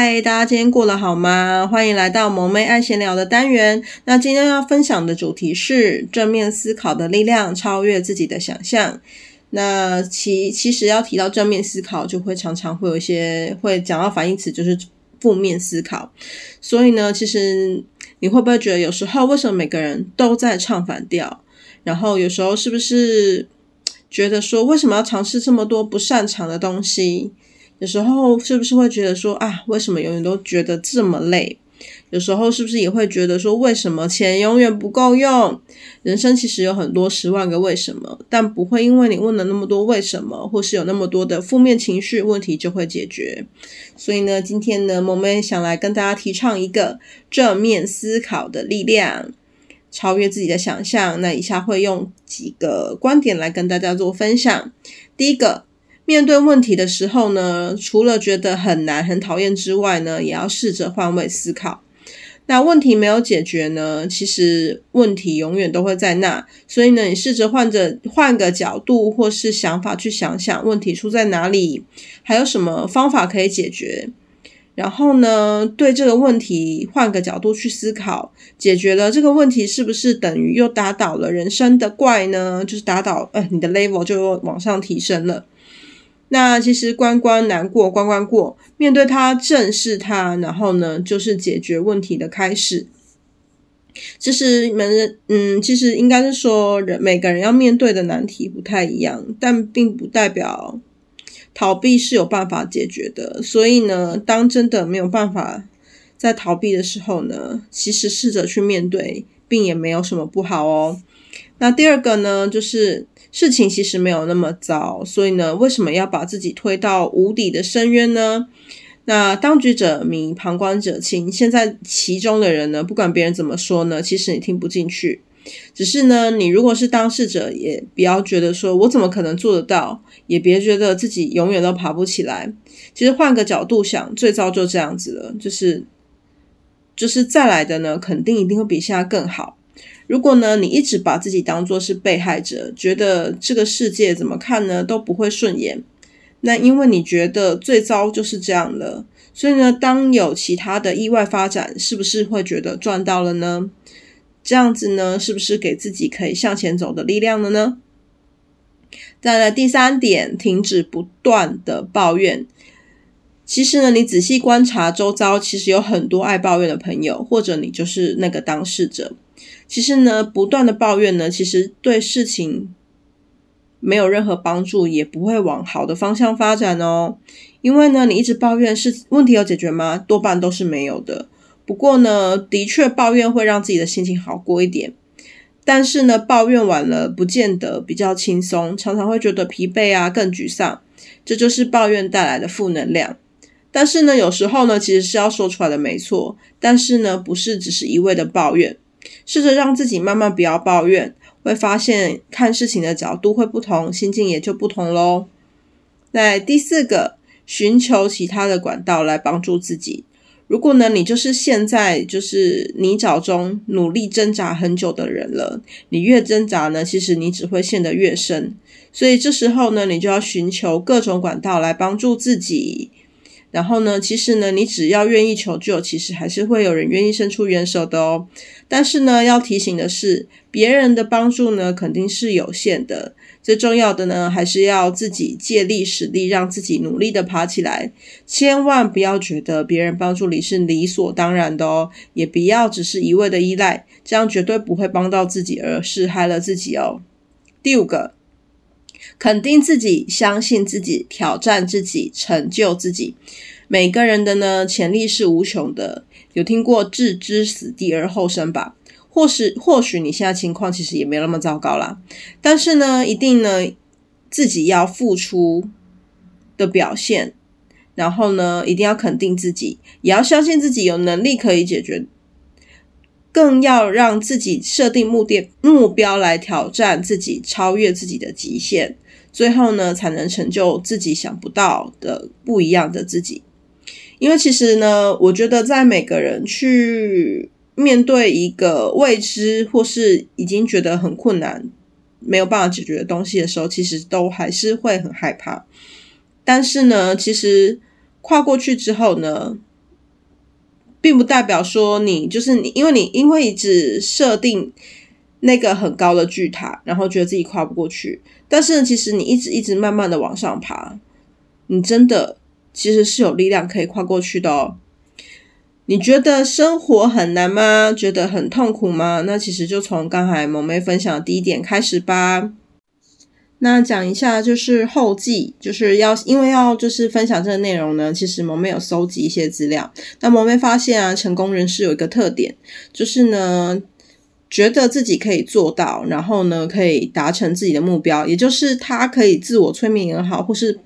嗨，大家今天过得好吗？欢迎来到萌妹爱闲聊的单元。那今天要分享的主题是正面思考的力量，超越自己的想象。那其其实要提到正面思考，就会常常会有一些会讲到反义词，就是负面思考。所以呢，其实你会不会觉得有时候为什么每个人都在唱反调？然后有时候是不是觉得说，为什么要尝试这么多不擅长的东西？有时候是不是会觉得说啊，为什么永远都觉得这么累？有时候是不是也会觉得说，为什么钱永远不够用？人生其实有很多十万个为什么，但不会因为你问了那么多为什么，或是有那么多的负面情绪，问题就会解决。所以呢，今天呢，萌妹想来跟大家提倡一个正面思考的力量，超越自己的想象。那以下会用几个观点来跟大家做分享。第一个。面对问题的时候呢，除了觉得很难、很讨厌之外呢，也要试着换位思考。那问题没有解决呢，其实问题永远都会在那。所以呢，你试着换着换个角度或是想法去想想问题出在哪里，还有什么方法可以解决。然后呢，对这个问题换个角度去思考，解决了这个问题，是不是等于又打倒了人生的怪呢？就是打倒，呃，你的 level 就往上提升了。那其实关关难过关关过，面对它，正视它，然后呢，就是解决问题的开始。其实每人，嗯，其实应该是说，人每个人要面对的难题不太一样，但并不代表逃避是有办法解决的。所以呢，当真的没有办法在逃避的时候呢，其实试着去面对，并也没有什么不好哦。那第二个呢，就是。事情其实没有那么糟，所以呢，为什么要把自己推到无底的深渊呢？那当局者迷，旁观者清。现在其中的人呢，不管别人怎么说呢，其实你听不进去。只是呢，你如果是当事者，也不要觉得说我怎么可能做得到，也别觉得自己永远都爬不起来。其实换个角度想，最糟就这样子了，就是就是再来的呢，肯定一定会比现在更好。如果呢，你一直把自己当做是被害者，觉得这个世界怎么看呢都不会顺眼，那因为你觉得最糟就是这样了，所以呢，当有其他的意外发展，是不是会觉得赚到了呢？这样子呢，是不是给自己可以向前走的力量了呢？再来第三点，停止不断的抱怨。其实呢，你仔细观察周遭，其实有很多爱抱怨的朋友，或者你就是那个当事者。其实呢，不断的抱怨呢，其实对事情没有任何帮助，也不会往好的方向发展哦。因为呢，你一直抱怨是问题有解决吗？多半都是没有的。不过呢，的确抱怨会让自己的心情好过一点，但是呢，抱怨完了不见得比较轻松，常常会觉得疲惫啊，更沮丧。这就是抱怨带来的负能量。但是呢，有时候呢，其实是要说出来的，没错。但是呢，不是只是一味的抱怨。试着让自己慢慢不要抱怨，会发现看事情的角度会不同，心境也就不同喽。那第四个，寻求其他的管道来帮助自己。如果呢，你就是现在就是泥沼中努力挣扎很久的人了，你越挣扎呢，其实你只会陷得越深。所以这时候呢，你就要寻求各种管道来帮助自己。然后呢，其实呢，你只要愿意求救，其实还是会有人愿意伸出援手的哦。但是呢，要提醒的是，别人的帮助呢，肯定是有限的。最重要的呢，还是要自己借力使力，让自己努力的爬起来。千万不要觉得别人帮助你是理所当然的哦，也不要只是一味的依赖，这样绝对不会帮到自己，而是害了自己哦。第五个。肯定自己，相信自己，挑战自己，成就自己。每个人的呢潜力是无穷的，有听过置之死地而后生吧？或是或许你现在情况其实也没那么糟糕啦，但是呢，一定呢自己要付出的表现，然后呢，一定要肯定自己，也要相信自己有能力可以解决，更要让自己设定目的目标来挑战自己，超越自己的极限，最后呢，才能成就自己想不到的不一样的自己。因为其实呢，我觉得在每个人去。面对一个未知或是已经觉得很困难、没有办法解决的东西的时候，其实都还是会很害怕。但是呢，其实跨过去之后呢，并不代表说你就是你，因为你因为一直设定那个很高的巨塔，然后觉得自己跨不过去。但是，其实你一直一直慢慢的往上爬，你真的其实是有力量可以跨过去的哦。你觉得生活很难吗？觉得很痛苦吗？那其实就从刚才萌妹分享的第一点开始吧。那讲一下就是后记，就是要因为要就是分享这个内容呢，其实萌咩有搜集一些资料。那萌咩发现啊，成功人士有一个特点，就是呢，觉得自己可以做到，然后呢，可以达成自己的目标，也就是他可以自我催眠也好，或是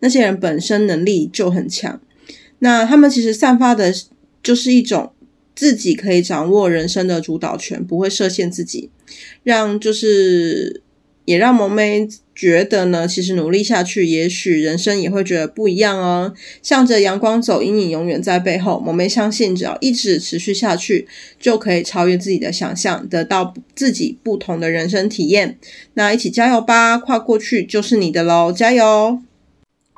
那些人本身能力就很强。那他们其实散发的。就是一种自己可以掌握人生的主导权，不会设限自己，让就是也让萌妹觉得呢，其实努力下去，也许人生也会觉得不一样哦。向着阳光走，阴影永远在背后。萌妹相信，只要一直持续下去，就可以超越自己的想象，得到自己不同的人生体验。那一起加油吧，跨过去就是你的喽，加油！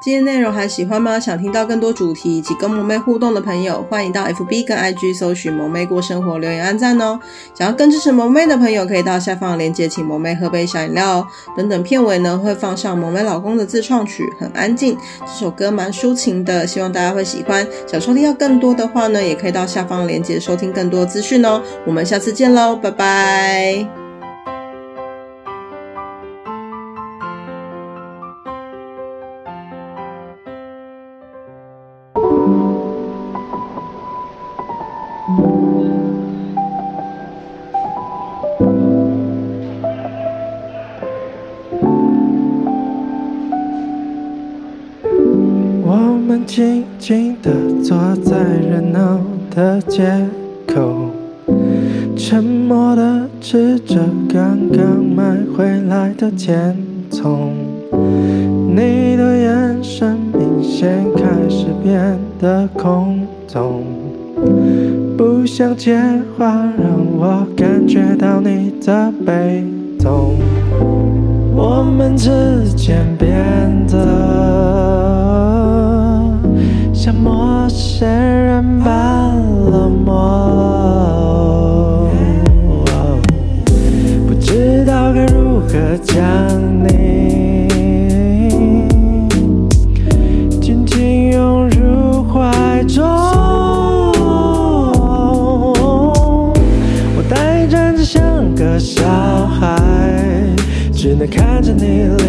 今天内容还喜欢吗？想听到更多主题以及跟萌妹互动的朋友，欢迎到 FB 跟 IG 搜寻“萌妹过生活”，留言按赞哦。想要更支持萌妹的朋友，可以到下方的链接，请萌妹喝杯小饮料哦。等等片尾呢，会放上萌妹老公的自创曲《很安静》，这首歌蛮抒情的，希望大家会喜欢。想收听到更多的话呢，也可以到下方的链接收听更多资讯哦。我们下次见喽，拜拜。静静地坐在热闹的街口，沉默地吃着刚刚买回来的甜筒。你的眼神明显开始变得空洞，不想接话，让我感觉到你的被动。我们之间变得。像陌生人般冷漠，不知道该如何将你紧紧拥入怀中。我呆站着像个小孩，只能看着你离。